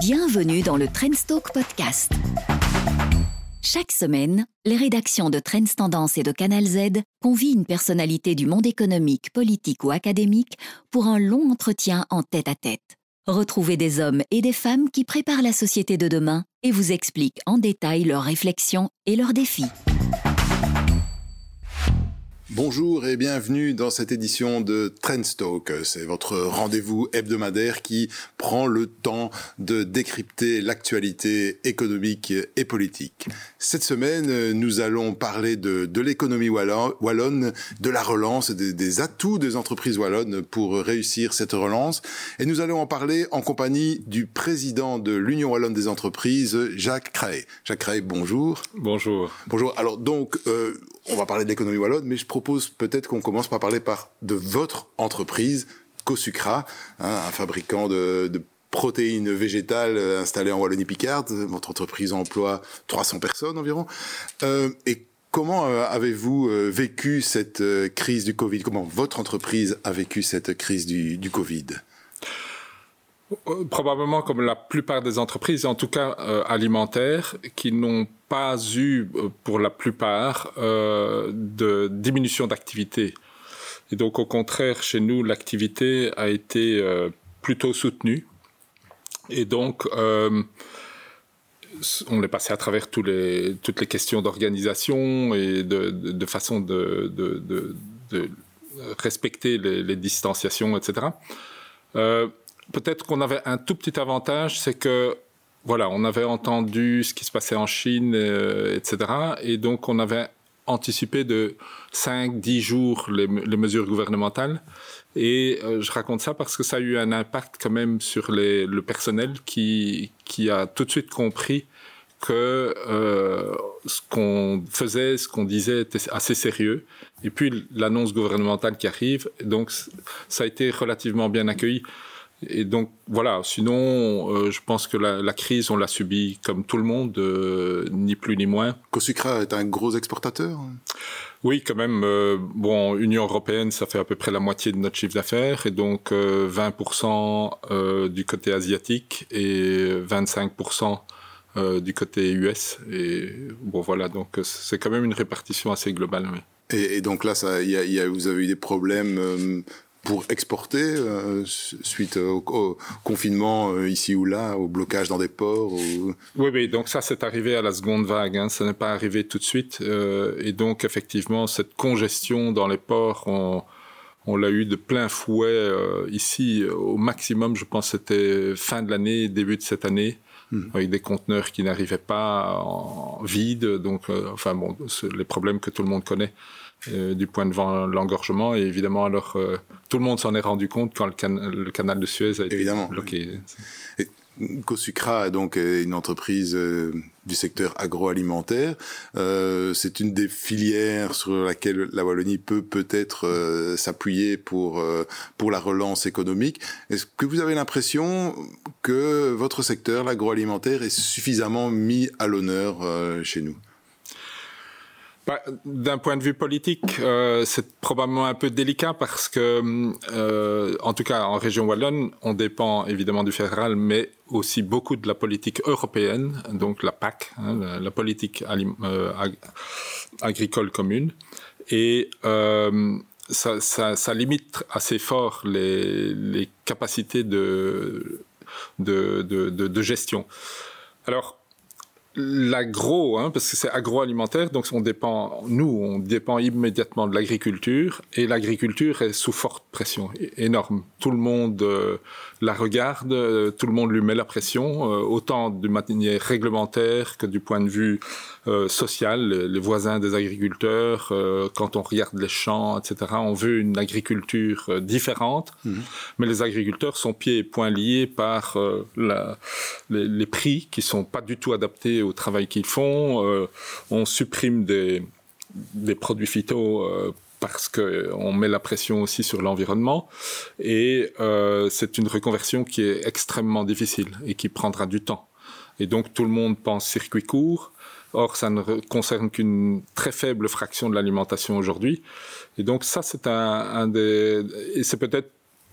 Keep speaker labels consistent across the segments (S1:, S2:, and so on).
S1: Bienvenue dans le Trendstalk Podcast. Chaque semaine, les rédactions de Trends Tendance et de Canal Z convient une personnalité du monde économique, politique ou académique pour un long entretien en tête-à-tête. Retrouvez des hommes et des femmes qui préparent la société de demain et vous expliquent en détail leurs réflexions et leurs défis.
S2: Bonjour et bienvenue dans cette édition de Trendstalk. C'est votre rendez-vous hebdomadaire qui prend le temps de décrypter l'actualité économique et politique. Cette semaine, nous allons parler de, de l'économie wallonne, de la relance, des, des, atouts des entreprises wallonnes pour réussir cette relance. Et nous allons en parler en compagnie du président de l'Union wallonne des entreprises, Jacques Cray. Jacques Cray, bonjour.
S3: Bonjour.
S2: Bonjour. Alors donc, euh, on va parler de l'économie wallonne, mais je propose peut-être qu'on commence par parler par de votre entreprise, Cosucra, hein, un fabricant de, protéines végétales euh, installé en Wallonie-Picarde. Votre entreprise emploie 300 personnes environ. Euh, et comment euh, avez-vous vécu cette crise du Covid? Comment votre entreprise a vécu cette crise du, Covid?
S3: Probablement comme la plupart des entreprises, en tout cas euh, alimentaires, qui n'ont pas eu, euh, pour la plupart, euh, de diminution d'activité. Et donc, au contraire, chez nous, l'activité a été euh, plutôt soutenue. Et donc, euh, on est passé à travers toutes les questions d'organisation et de, façon de, respecter les, distanciations, etc. Euh, Peut-être qu'on avait un tout petit avantage, c'est que voilà, on avait entendu ce qui se passait en Chine, euh, etc. Et donc, on avait anticipé de 5-10 jours les, mesures gouvernementales. Et euh, je raconte ça parce que ça a eu un impact quand même sur le personnel qui, qui a tout de suite compris que euh, ce qu'on faisait, ce qu'on disait était assez sérieux. Et puis l'annonce gouvernementale qui arrive, donc ça a été relativement bien accueilli. Et donc voilà, sinon euh, je pense que la, la crise, on l'a subie comme tout le monde, euh, ni plus ni moins.
S2: Cosucra est un gros exportateur
S3: Oui, quand même. Euh, bon, Union européenne, ça fait à peu près la moitié de notre chiffre d'affaires, et donc 20% du côté asiatique et 25% du côté US. Et bon voilà, donc c'est quand même une répartition assez globale. Oui.
S2: Et, et donc là, ça, y a, y a, vous avez eu des problèmes pour exporter euh, suite au, au confinement euh, ici ou là, au blocage dans des ports ou...
S3: Oui, oui, donc ça c'est arrivé à la seconde vague, hein, ça n'est pas arrivé tout de suite. Euh, et donc effectivement, cette congestion dans les ports, on, on l'a eu de plein fouet ici au maximum, je pense c'était fin de l'année, début de cette année. Mmh. avec des conteneurs qui n'arrivaient pas en vide, donc enfin bon, les problèmes que tout le monde connaît. Euh, du point de vue l'engorgement et évidemment alors euh, tout le monde s'en est rendu compte quand le, can le, canal de Suez a été
S2: évidemment.
S3: bloqué.
S2: Et Cosucra est donc une entreprise euh, du secteur agroalimentaire. Euh, c'est une des filières sur laquelle la Wallonie peut peut-être euh, s'appuyer pour pour la relance économique. Est-ce que vous avez l'impression que votre secteur, l'agroalimentaire, est suffisamment mis à l'honneur chez nous?
S3: Bah, D'un point de vue politique, euh, c'est probablement un peu délicat parce que, euh, en tout cas en région wallonne, on dépend évidemment du fédéral, mais aussi beaucoup de la politique européenne, donc la PAC, hein, la, politique euh, ag agricole commune. Et euh, ça, ça, ça, limite assez fort les, les capacités de, de, de, de gestion. Alors, l'agro, hein, parce que c'est agroalimentaire, donc on dépend, nous, on dépend immédiatement de l'agriculture, et l'agriculture est sous forte pression, énorme. Tout le monde euh, la regarde, euh, tout le monde lui met la pression, euh, autant de manière réglementaire que du point de vue euh, social. Les, les, voisins des agriculteurs, euh, quand on regarde les champs, etc., on veut une agriculture euh, différente, mmh. mais les agriculteurs sont pieds et poings liés par la, les, les, prix qui sont pas du tout adaptés au travail qu'ils font. on supprime des, des produits phyto parce qu'on met la pression aussi sur l'environnement. Et euh, c'est une reconversion qui est extrêmement difficile et qui prendra du temps. Et donc tout le monde pense circuit court. Or, ça ne concerne qu'une très faible fraction de l'alimentation aujourd'hui. Et donc ça, c'est un, un, des... Et c'est peut-être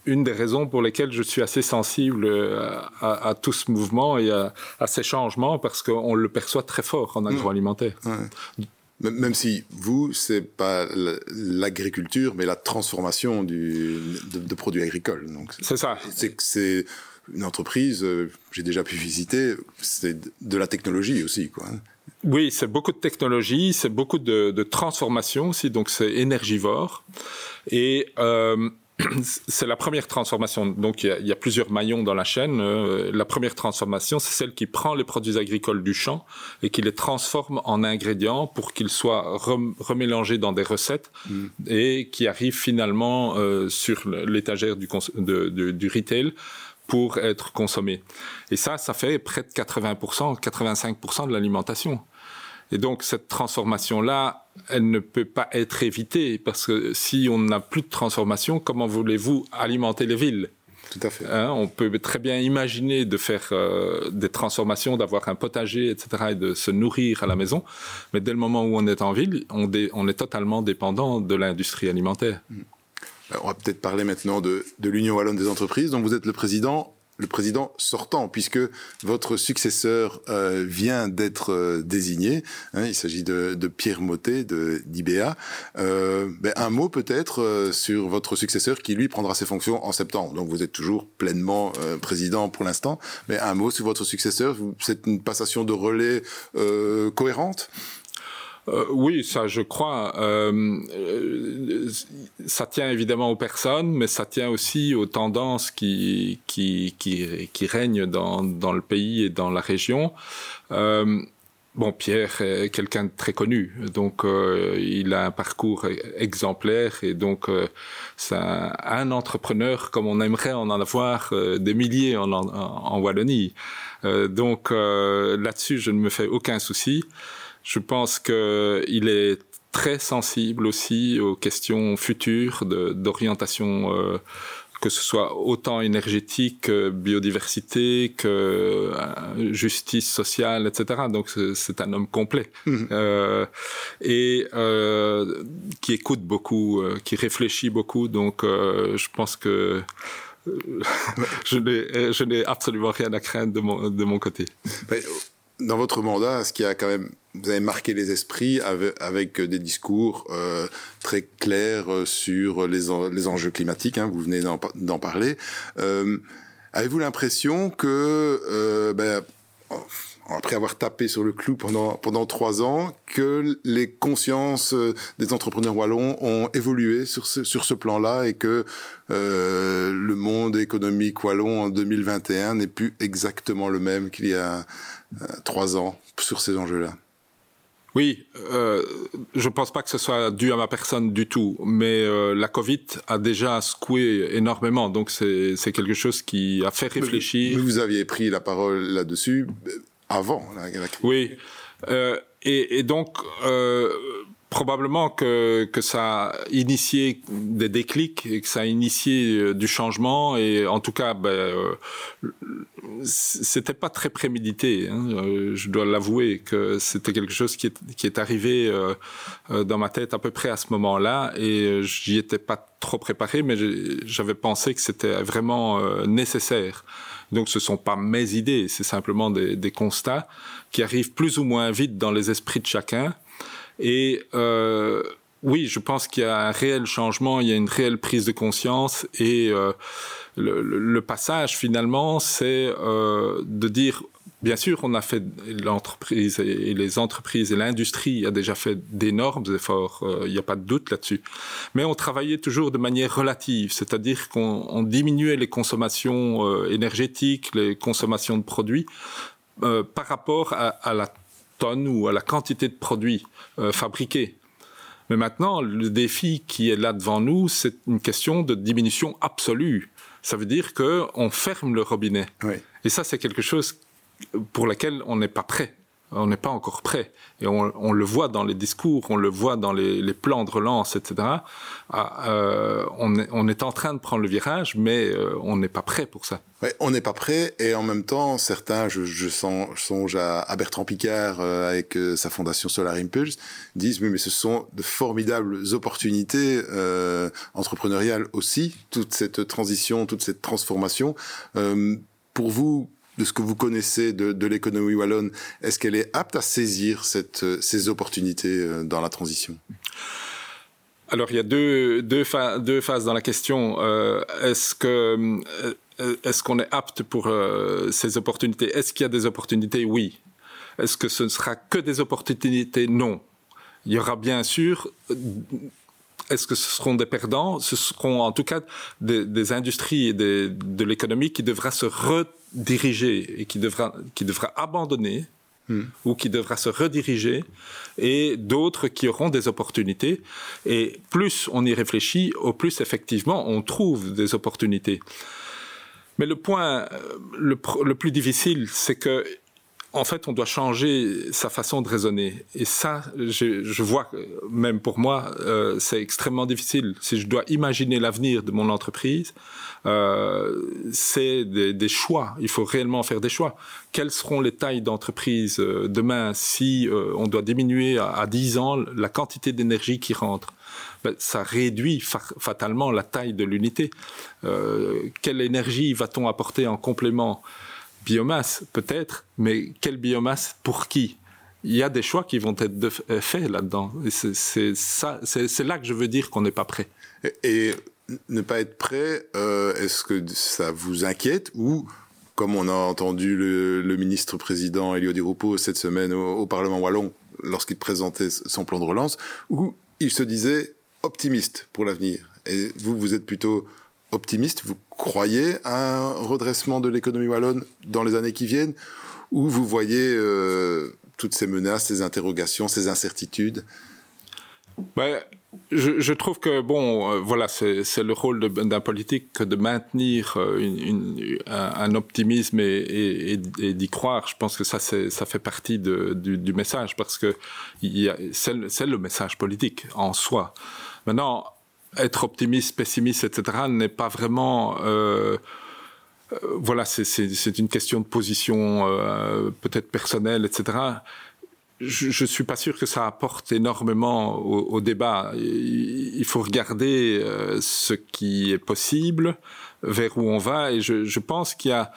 S3: une des raisons pour lesquelles je suis assez sensible euh, à, tout ce mouvement et à, ces changements, parce qu'on le perçoit très fort en mmh. agroalimentaire.
S2: Même si vous, c'est pas l'agriculture, mais la transformation du, de, produits agricoles.
S3: C'est ça.
S2: C'est une entreprise, euh, j'ai déjà pu visiter, c'est de la technologie aussi, quoi.
S3: Oui, c'est beaucoup de technologie, c'est beaucoup de, de transformation aussi, donc c'est énergivore. Et euh, c'est la première transformation. Donc, il y, a, plusieurs maillons dans la chaîne. Euh, la première transformation, c'est celle qui prend les produits agricoles du champ et qui les transforme en ingrédients pour qu'ils soient remélangés dans des recettes mm. et qui arrivent finalement euh, sur l'étagère du, du retail pour être consommés. Et ça, ça fait près de 80%, 85% de l'alimentation. Et donc cette transformation-là, elle ne peut pas être évitée parce que si on n'a plus de transformation, comment voulez-vous alimenter les villes?
S2: Tout à fait.
S3: Hein, on peut très bien imaginer de faire euh, des transformations, d'avoir un potager, etc., et de se nourrir à la maison. Mais dès le moment où on est en ville, on, on est totalement dépendant de l'industrie alimentaire. Mm.
S2: On va peut-être parler maintenant de, de l'Union wallonne des entreprises, dont vous êtes le président le président sortant, puisque votre successeur euh, vient d'être euh, désigné. Hein, il s'agit de, Pierre Motet d'IBA. Euh, ben, un mot peut-être euh, sur votre successeur qui lui prendra ses fonctions en septembre. Donc vous êtes toujours pleinement président pour l'instant, mais un mot sur votre successeur. C'est une passation de relais cohérente?
S3: Euh, oui, ça, je crois. Euh, euh, ça tient évidemment aux personnes, mais ça tient aussi aux tendances qui règnent dans le pays et dans la région. Euh, Bon, Pierre est quelqu'un de très connu, donc euh, il a un parcours exemplaire et donc euh, c'est un, entrepreneur comme on aimerait en avoir des milliers en, en, en Wallonie. donc là-dessus, je ne me fais aucun souci. Je pense qu'il est très sensible aussi aux questions futures d'orientation, euh, que ce soit autant énergétique, que biodiversité, que euh, justice sociale, etc. Donc c'est un homme complet mmh. euh, et qui écoute beaucoup, qui réfléchit beaucoup. Donc je pense que je n'ai absolument rien à craindre de mon, de mon côté
S2: dans votre mandat, ce qui a quand même, vous avez marqué les esprits avec, des discours euh, très clairs euh, sur les, enjeux climatiques. Hein, vous venez d'en parler. Euh, Avez-vous l'impression que, ben, après avoir tapé sur le clou pendant trois ans, que les consciences des entrepreneurs wallons ont évolué sur ce plan-là et que le monde économique wallon en 2021 n'est plus exactement le même qu'il y a trois ans sur ces enjeux-là?
S3: Oui, euh, je ne pense pas que ce soit dû à ma personne du tout, mais euh, la Covid a déjà secoué énormément, donc c'est quelque chose qui a fait réfléchir.
S2: vous aviez pris la parole là-dessus avant la, la...
S3: Oui, euh, et, et, donc euh, probablement que, que ça a initié des déclics et que ça a initié euh, du changement et en tout cas ben, euh, c'était pas très prémédité hein. Euh, je dois l'avouer que c'était quelque chose qui est, qui est arrivé dans ma tête à peu près à ce moment-là et j'y étais pas trop préparé mais j'avais pensé que c'était vraiment nécessaire donc ce sont pas mes idées c'est simplement des constats qui arrivent plus ou moins vite dans les esprits de chacun et euh, oui, je pense qu'il y a un réel changement, il y a une réelle prise de conscience et euh, le, passage finalement, c'est euh, de dire, bien sûr, on a fait l'entreprise et les entreprises et l'industrie a déjà fait d'énormes efforts, il n'y a pas de doute là-dessus, mais on travaillait toujours de manière relative, c'est-à-dire qu'on diminuait les consommations énergétiques, les consommations de produits par rapport à la tonnes ou à la quantité de produits euh, fabriqués. Mais maintenant, le défi qui est là devant nous, c'est une question de diminution absolue. Ça veut dire qu'on ferme le robinet.
S2: Oui.
S3: Et ça, c'est quelque chose pour lequel on n'est pas prêt. On n'est pas encore prêt. Et on, le voit dans les discours, on le voit dans les, plans de relance, etc. Ah, euh, on, est, en train de prendre le virage, mais euh, on n'est pas prêt pour ça.
S2: Ouais, on n'est pas prêt, et en même temps, certains, je, songe à, Bertrand Picard euh, avec sa fondation Solar Impulse, disent oui, mais ce sont de formidables opportunités entrepreneuriales aussi, toute cette transition, toute cette transformation. pour vous, de ce que vous connaissez de, l'économie wallonne, est-ce qu'elle est apte à saisir euh, ces opportunités euh, dans la transition?
S3: Alors il y a deux, deux, deux phases dans la question. Euh, est-ce que est-ce qu'on est apte pour ces opportunités? Est-ce qu'il y a des opportunités? Oui. Est-ce que ce ne sera que des opportunités? Non. Il y aura bien sûr est-ce que ce seront des perdants? Ce seront en tout cas des, industries et de l'économie qui devra se rediriger et qui devra, qui devra abandonner hmm. ou qui devra se rediriger, et d'autres qui auront des opportunités. Et plus on y réfléchit, au plus effectivement on trouve des opportunités. Mais le point le, le plus difficile, c'est que en fait, on doit changer sa façon de raisonner. Et ça, je, je vois, même pour moi, euh, c'est extrêmement difficile. Si je dois imaginer l'avenir de mon entreprise, euh, c'est des, des, choix. Il faut réellement faire des choix. Quelles seront les tailles d'entreprise euh, demain si euh, on doit diminuer à, à 10 ans la quantité d'énergie qui rentre? Ben, ça réduit fatalement la taille de l'unité. Euh, quelle énergie va-t-on apporter en complément? Biomasse, peut-être, mais quelle biomasse pour qui? Il y a des choix qui vont être euh, faits là-dedans. C'est là que je veux dire qu'on n'est pas prêt.
S2: Et, ne pas être prêt, euh, est-ce que ça vous inquiète? Ou comme on a entendu le, ministre-président Elio Di Rupo cette semaine au, Parlement wallon lorsqu'il présentait son plan de relance, où il se disait optimiste pour l'avenir. Et vous, vous êtes plutôt optimiste Vous croyez à un redressement de l'économie wallonne dans les années qui viennent Ou vous voyez euh, toutes ces menaces, ces interrogations, ces incertitudes?
S3: Ben, je, trouve que bon, euh, voilà, c'est le rôle d'un politique de maintenir euh, un, optimisme et, d'y croire. Je pense que ça, ça fait partie de, du, message parce que c'est le message politique en soi. Maintenant, être optimiste, pessimiste, etc., n'est pas vraiment... Euh, euh, voilà, c'est une question de position euh, peut-être personnelle, etc. Je ne suis pas sûr que ça apporte énormément au, débat. Il, faut regarder ce qui est possible, vers où on va, et je, je pense qu'il y a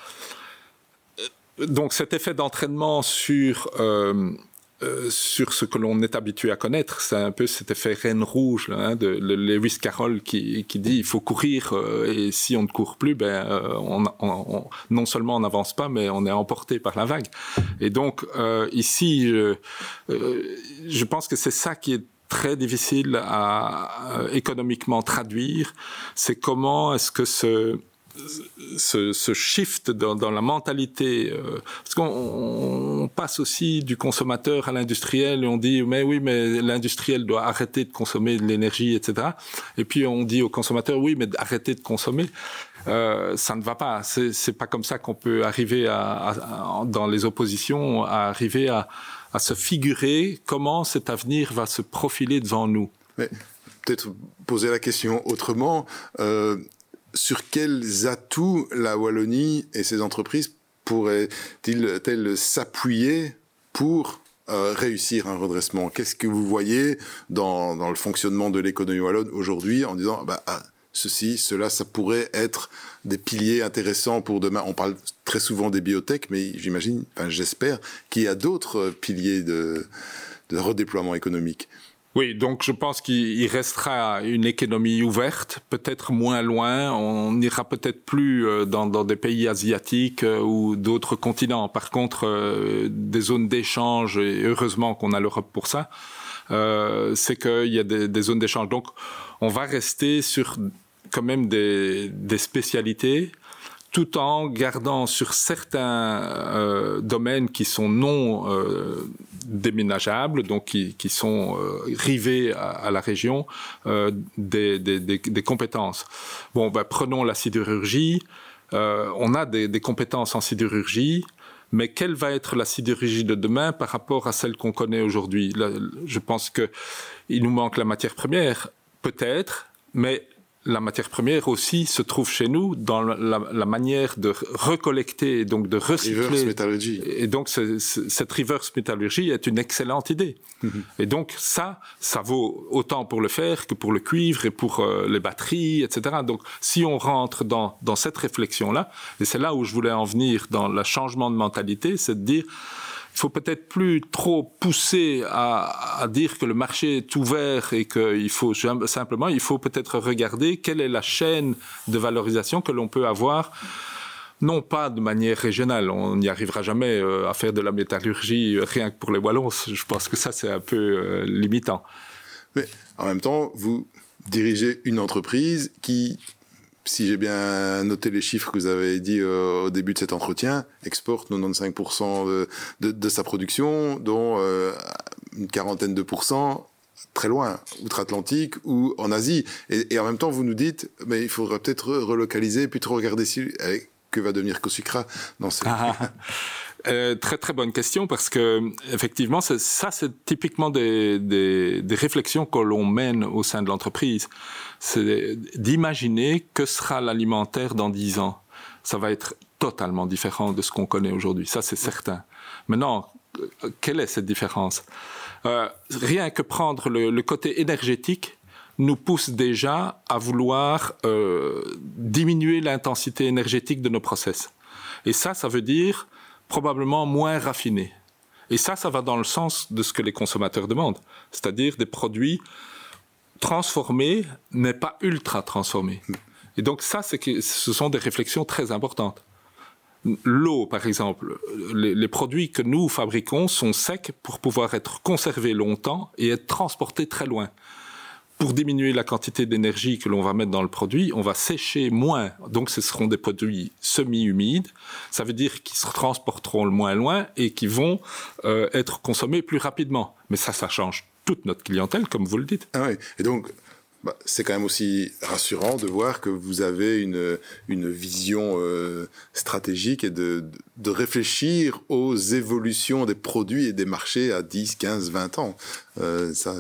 S3: donc cet effet d'entraînement sur euh, sur ce que l'on est habitué à connaître. C'est un peu cet effet reine rouge hein, de, Lewis Carroll qui, qui, dit il faut courir euh, et si on ne court plus, ben, euh, on, on, non seulement on n'avance pas, mais on est emporté par la vague. Et donc ici, je pense que c'est ça qui est très difficile à économiquement traduire. C'est comment est-ce que ce ce, shift dans, la mentalité, euh, parce qu'on passe aussi du consommateur à l'industriel et on dit mais oui mais l'industriel doit arrêter de consommer de l'énergie etc. Et puis on dit au consommateur oui mais arrêter de consommer, euh, ça ne va pas. C'est pas comme ça qu'on peut arriver dans les oppositions à arriver à, à se figurer comment cet avenir va se profiler devant nous.
S2: Peut-être poser la question autrement. Euh, sur quels atouts la Wallonie et ses entreprises pourraient-elles s'appuyer pour euh, réussir un redressement? Qu'est-ce que vous voyez dans, le fonctionnement de l'économie wallonne aujourd'hui en disant bah, ah, ceci, cela, ça pourrait être des piliers intéressants pour demain? On parle très souvent des biotech, mais j'imagine, enfin j'espère qu'il y a d'autres piliers de redéploiement économique.
S3: Oui, donc je pense qu'il restera une économie ouverte, peut-être moins loin. On n'ira peut-être plus euh, dans, des pays asiatiques euh, ou d'autres continents. Par contre, euh, des zones d'échange, et heureusement qu'on a l'Europe pour ça, c'est qu'il y a des, zones d'échange. Donc, on va rester sur quand même des spécialités tout en gardant sur certains euh, domaines qui sont non euh, déménageables, donc qui, qui sont euh, rivés à, la région, des, des, des, compétences. Bon, ben, prenons la sidérurgie. on a des, compétences en sidérurgie, Mais quelle va être la sidérurgie de demain par rapport à celle qu'on connaît aujourd'hui? Je pense que il nous manque la matière première, peut-être, mais la matière première aussi se trouve chez nous dans la, manière de recollecter et donc de recycler.
S2: Reverse métallurgie.
S3: Et donc cette reverse métallurgie est une excellente idée. Mhm. Et donc ça, ça vaut autant pour le fer que pour le cuivre et pour euh, les batteries, etc. Donc si on rentre dans, dans cette réflexion-là, et c'est là où je voulais en venir dans le changement de mentalité, c'est de dire faut peut-être plus trop pousser à, dire que le marché est ouvert et qu'il faut simplement, il faut peut-être regarder quelle est la chaîne de valorisation que l'on peut avoir. Non pas de manière régionale, on n'y arrivera jamais euh, à faire de la métallurgie euh, rien que pour les Wallons. Je pense que ça c'est un peu euh, limitant.
S2: Mais en même temps, vous dirigez une entreprise qui si j'ai bien noté les chiffres que vous avez dit euh, au début de cet entretien, exporte 95% de, sa production, dont euh, une quarantaine de pourcents très loin, outre-Atlantique ou en Asie. Et, en même temps, vous nous dites, mais il faudrait peut-être relocaliser, puis trop regarder si, que va devenir Cosucra dans ce... Ah,
S3: ah. Euh, très très bonne question parce que effectivement ça c'est typiquement des, des, réflexions que l'on mène au sein de l'entreprise. C'est d'imaginer que sera l'alimentaire dans dix ans. Ça va être totalement différent de ce qu'on connaît aujourd'hui. Ça c'est certain. Maintenant, quelle est cette différence? Euh, Rien que prendre le, le côté énergétique nous pousse déjà à vouloir euh, diminuer l'intensité énergétique de nos process. Et ça, ça veut dire probablement moins raffiné. Et ça, ça va dans le sens de ce que les consommateurs demandent, c'est-à-dire des produits transformés, mais pas ultra transformés. Et donc ça, que ce sont des réflexions très importantes. L'eau, par exemple, les, produits que nous fabriquons sont secs pour pouvoir être conservés longtemps et être transportés très loin pour diminuer la quantité d'énergie que l'on va mettre dans le produit, on va sécher moins. Donc ce seront des produits semi-humides. Ça veut dire qu'ils se transporteront le moins loin et qui vont euh, être consommés plus rapidement. Mais ça, ça change toute notre clientèle, comme vous le dites.
S2: Ah oui. Et donc, bah, c'est quand même aussi rassurant de voir que vous avez une, une vision euh, stratégique et de, de réfléchir aux évolutions des produits et des marchés à 10, 15, 20 ans. Euh, ça,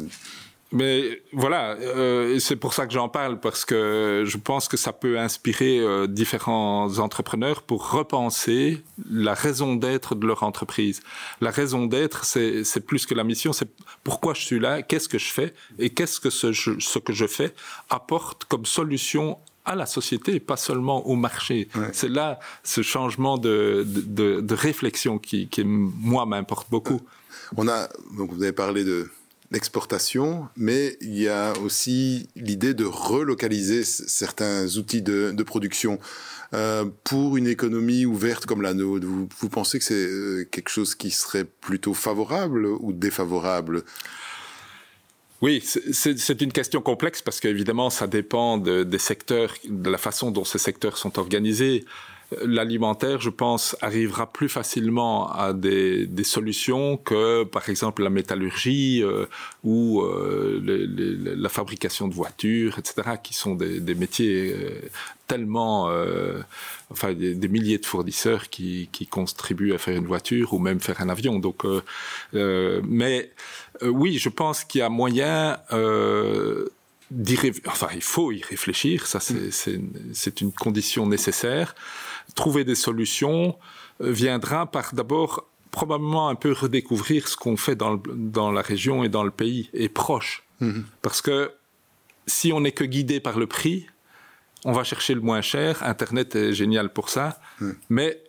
S3: mais voilà, euh, c'est pour ça que j'en parle parce que je pense que ça peut inspirer euh, différents entrepreneurs pour repenser la raison d'être de leur entreprise. La raison d'être, c'est plus que la mission, c'est pourquoi je suis là, qu'est-ce que je fais et qu'est-ce que ce, ce, que je fais apporte comme solution à la société, pas seulement au marché. C'est là ce changement de, de, de réflexion qui, qui moi, m'importe beaucoup.
S2: On a donc vous avez parlé de l'exportation, mais il y a aussi l'idée de relocaliser certains outils de, production. Euh, pour une économie ouverte comme la nôtre, vous, pensez que c'est euh, quelque chose qui serait plutôt favorable ou défavorable?
S3: Oui, c'est une question complexe parce qu'évidemment, ça dépend de, des secteurs, de la façon dont ces secteurs sont organisés l'alimentaire, je pense, arrivera plus facilement à des, des, solutions que, par exemple, la métallurgie euh, ou euh, la fabrication de voitures, etc., qui sont des, des métiers euh, tellement, enfin, des, milliers de fournisseurs qui, qui, contribuent à faire une voiture ou même faire un avion. Donc, mais oui, je pense qu'il y a moyen enfin, il faut y réfléchir, ça c'est une condition nécessaire trouver des solutions euh, viendra par d'abord probablement un peu redécouvrir ce qu'on fait dans, dans, la région et dans le pays et proche. Mhm. Parce que si on n'est que guidé par le prix, on va chercher le moins cher. Internet est génial pour ça. Mhm. Mais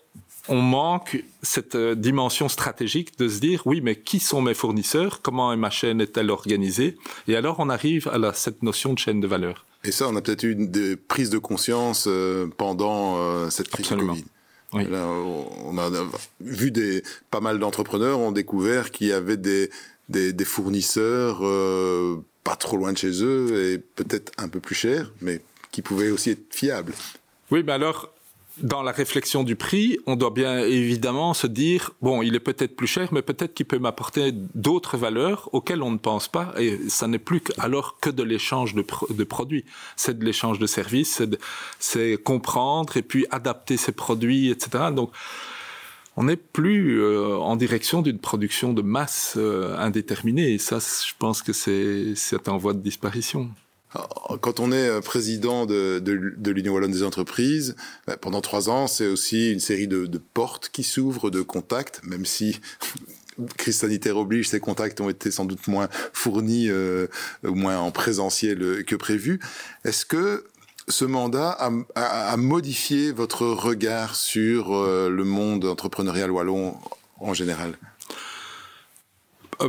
S3: on manque cette euh, dimension stratégique de se dire oui, mais qui sont mes fournisseurs? Comment ma chaîne est-elle organisée? Et alors on arrive à cette notion de chaîne de valeur.
S2: Et ça, on a peut-être eu des prises de conscience euh, pendant euh, cette crise de Covid. Oui. on a vu des pas mal d'entrepreneurs ont découvert qu'il y avait des des, des fournisseurs euh, pas trop loin de chez eux et peut-être un peu plus chers, mais qui pouvaient aussi être fiables.
S3: Oui, mais alors dans la réflexion du prix, on doit bien évidemment se dire bon, il est peut-être plus cher, mais peut-être qu'il peut, m'apporter d'autres valeurs auxquelles on ne pense pas. Et ça n'est plus alors que de l'échange de, produits. C'est de l'échange de services, c'est comprendre et puis adapter ces produits, etc. Donc on n'est plus euh, en direction d'une production de masse euh, indéterminée. Et ça, je pense que c'est en voie de disparition.
S2: Quand on est euh, président de, l'Union wallonne des entreprises, ben, pendant trois ans, c'est aussi une série de, portes qui s'ouvrent, de contacts, même si crise sanitaire oblige, ces contacts ont été sans doute moins fournis, euh, moins en présentiel que prévu. Est-ce que ce mandat a, modifié votre regard sur euh, le monde entrepreneurial wallon en général?
S3: euh,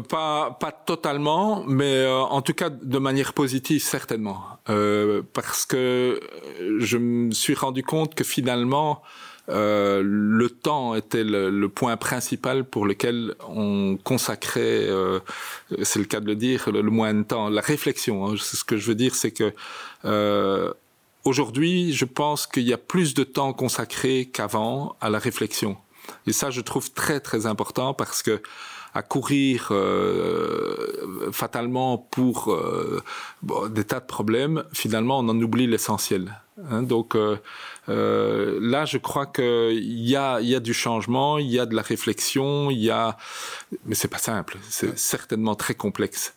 S3: pas, pas totalement, mais euh, en tout cas de manière positive certainement, parce que je me suis rendu compte que finalement le temps était le, point principal pour lequel on consacrait, c'est le cas de le dire, le, moins de temps, la réflexion. Hein. ce que je veux dire, c'est que Aujourd'hui, je pense qu'il y a plus de temps consacré qu'avant à la réflexion. Et ça, je trouve très très important parce que à courir euh, fatalement pour euh, des tas de problèmes, finalement, on en oublie l'essentiel. Hein. donc euh, là, je crois qu'il y a, y a du changement, il y a de la réflexion, il y a, mais c'est pas simple, c'est certainement très complexe.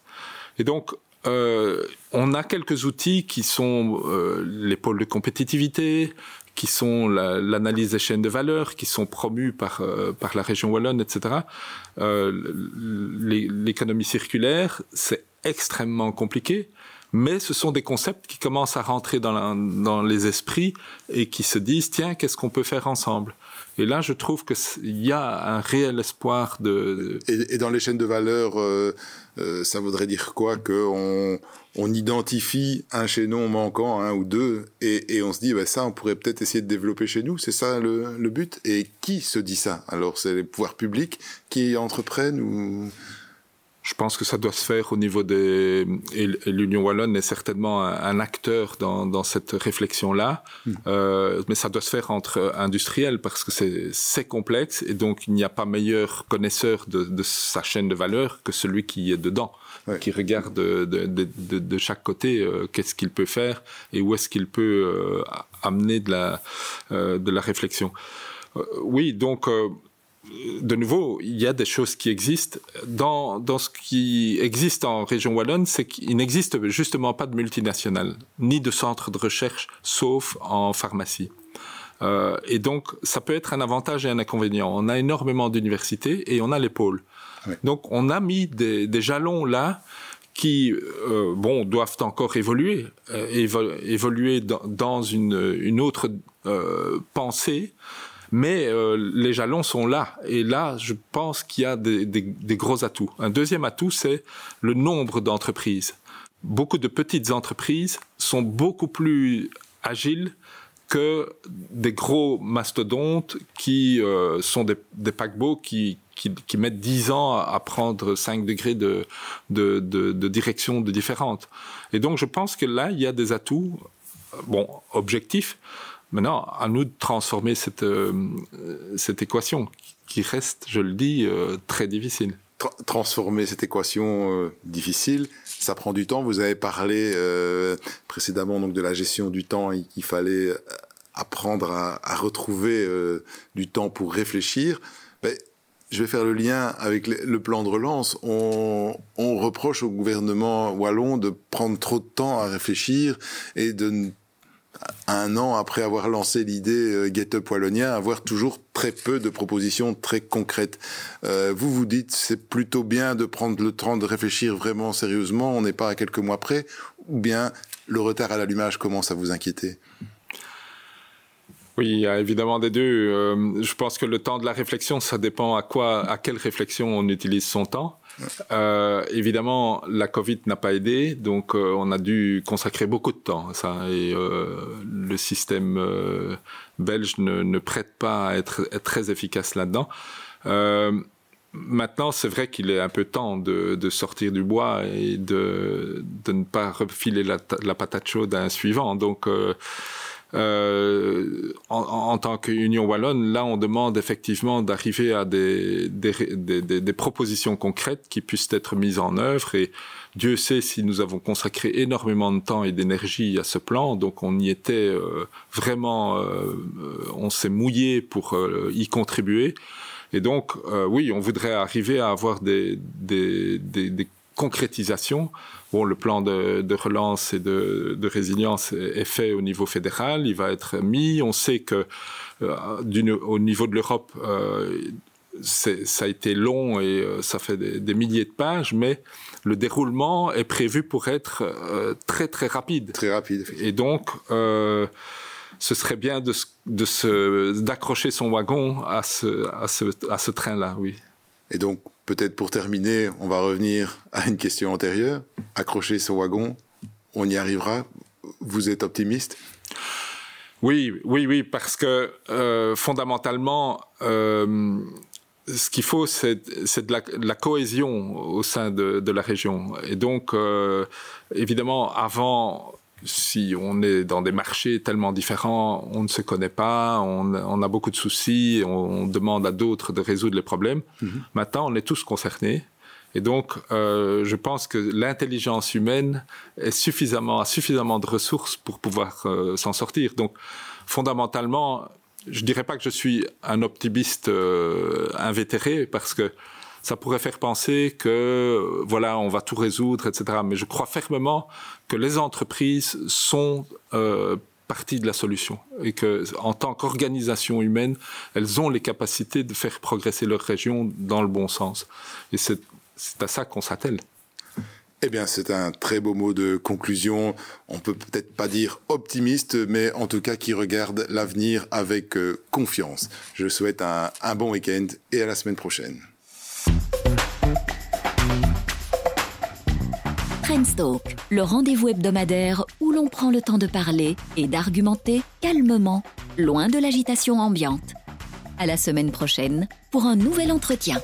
S3: Et donc, euh, on a quelques outils qui sont euh, les pôles de compétitivité, qui sont l'analyse des chaînes de valeur, qui sont promus par, euh, par la région wallonne, etc. L'économie circulaire, c'est extrêmement compliqué, mais ce sont des concepts qui commencent à rentrer dans, dans les esprits et qui se disent, tiens, qu'est-ce qu'on peut faire ensemble? Et là, je trouve qu'il y a un réel espoir de...
S2: Et, dans les chaînes de valeur, euh, euh, ça voudrait dire quoi Qu'on on identifie un chaînon manquant, un ou deux, et, on se dit, bah, ça, on pourrait peut-être essayer de développer chez nous. C'est ça le, le but? Et qui se dit ça? Alors, c'est les pouvoirs publics qui entreprennent ou
S3: je pense que ça doit se faire au niveau des... Et l'Union Wallonne est certainement un, acteur dans, dans, cette réflexion-là, hmm. euh, mais ça doit se faire entre industriels parce que c'est complexe et donc il n'y a pas meilleur connaisseur de, de, sa chaîne de valeur que celui qui est dedans, qui regarde de, de, de chaque côté euh, qu'est-ce qu'il peut faire et où est-ce qu'il peut euh, amener de la, de la réflexion. oui, donc de nouveau, il y a des choses qui existent. Dans, dans ce qui existe en région wallonne, c'est qu'il n'existe justement pas de multinationales, ni de centres de recherche, sauf en pharmacie. Euh, et donc, ça peut être un avantage et un inconvénient. On a énormément d'universités et on a les pôles. Donc, on a mis des, jalons là qui, euh, bon, doivent encore évoluer, euh, évoluer dans, une, une autre pensée mais euh, les jalons sont là. Et là, je pense qu'il y a des, gros atouts. Un deuxième atout, c'est le nombre d'entreprises. Beaucoup de petites entreprises sont beaucoup plus agiles que des gros mastodontes qui euh, sont des, paquebots qui, mettent 10 ans à, prendre 5 degrés de, direction de. Et donc je pense que là, il y a des atouts, bon, objectifs, Maintenant, à nous de transformer cette, euh, cette équation qui reste, je le dis, euh, très difficile.
S2: transformer cette équation euh, difficile, ça prend du temps. Vous avez parlé précédemment donc de la gestion du temps et qu'il fallait apprendre à, retrouver du temps pour réfléchir. Je vais faire le lien avec le plan de relance. On, reproche au gouvernement wallon de prendre trop de temps à réfléchir et de un an après avoir lancé l'idée euh, Get Up avoir toujours très peu de propositions très concrètes. Euh, vous vous dites c'est plutôt bien de prendre le temps de réfléchir vraiment sérieusement, on n'est pas à quelques mois près, ou bien le retard à l'allumage commence à vous inquiéter?
S3: Oui, évidemment des deux. Euh, je pense que le temps de la réflexion, ça dépend à quoi, à quelle réflexion on utilise son temps. Euh, évidemment, la Covid n'a pas aidé, donc euh, on a dû consacrer beaucoup de temps à ça. Et le système belge ne, prête pas à être, très efficace là-dedans. Maintenant, c'est vrai qu'il est un peu temps de, sortir du bois et de, de ne pas refiler la, la patate chaude à un suivant. Donc, euh, en, tant qu'Union wallonne, là, on demande effectivement d'arriver à des, propositions concrètes qui puissent être mises en œuvre. Et Dieu sait si nous avons consacré énormément de temps et d'énergie à ce plan. Donc, on y était euh, vraiment, euh, on s'est mouillé pour y contribuer. Et donc, oui, on voudrait arriver à avoir des, des concrétisations. Bon, le plan de, de relance et de, de, résilience est fait au niveau fédéral, il va être mis. On sait que euh, au niveau de l'Europe, euh, ça a été long et euh, ça fait des, des, milliers de pages, mais le déroulement est prévu pour être très très rapide.
S2: Très rapide.
S3: Et donc, ce serait bien de, d'accrocher son wagon à ce, à ce, à ce train-là, oui.
S2: Et donc, peut-être pour terminer, on va revenir à une question antérieure. Accrocher son wagon, on y arrivera. Vous êtes optimiste?
S3: Oui, oui, oui, parce que euh, fondamentalement, euh, ce qu'il faut, c'est de la, cohésion au sein de, de, la région. Et donc, euh, évidemment, avant, si on est dans des marchés tellement différents, on ne se connaît pas, on, on a beaucoup de soucis, on, on demande à d'autres de résoudre les problèmes. Mm -hmm. Maintenant, on est tous concernés. Et donc, euh, je pense que l'intelligence humaine est suffisamment, a suffisamment de ressources pour pouvoir euh, s'en sortir. Donc, fondamentalement, je dirais pas que je suis un optimiste euh, invétéré parce que ça pourrait faire penser que voilà on va tout résoudre etc mais je crois fermement que les entreprises sont euh, partie de la solution et que en tant qu'organisation humaine elles ont les capacités de faire progresser leur région dans le bon sens et c'est à ça qu'on s'attelle
S2: Eh bien, c'est un très beau mot de conclusion. On peut peut-être pas dire optimiste, mais en tout cas qui regarde l'avenir avec euh, confiance. Je souhaite un bon week-end et à la semaine prochaine.
S1: Trendstalk, le rendez-vous hebdomadaire où l'on prend le temps de parler et d'argumenter calmement, loin de l'agitation ambiante. À la semaine prochaine pour un nouvel entretien.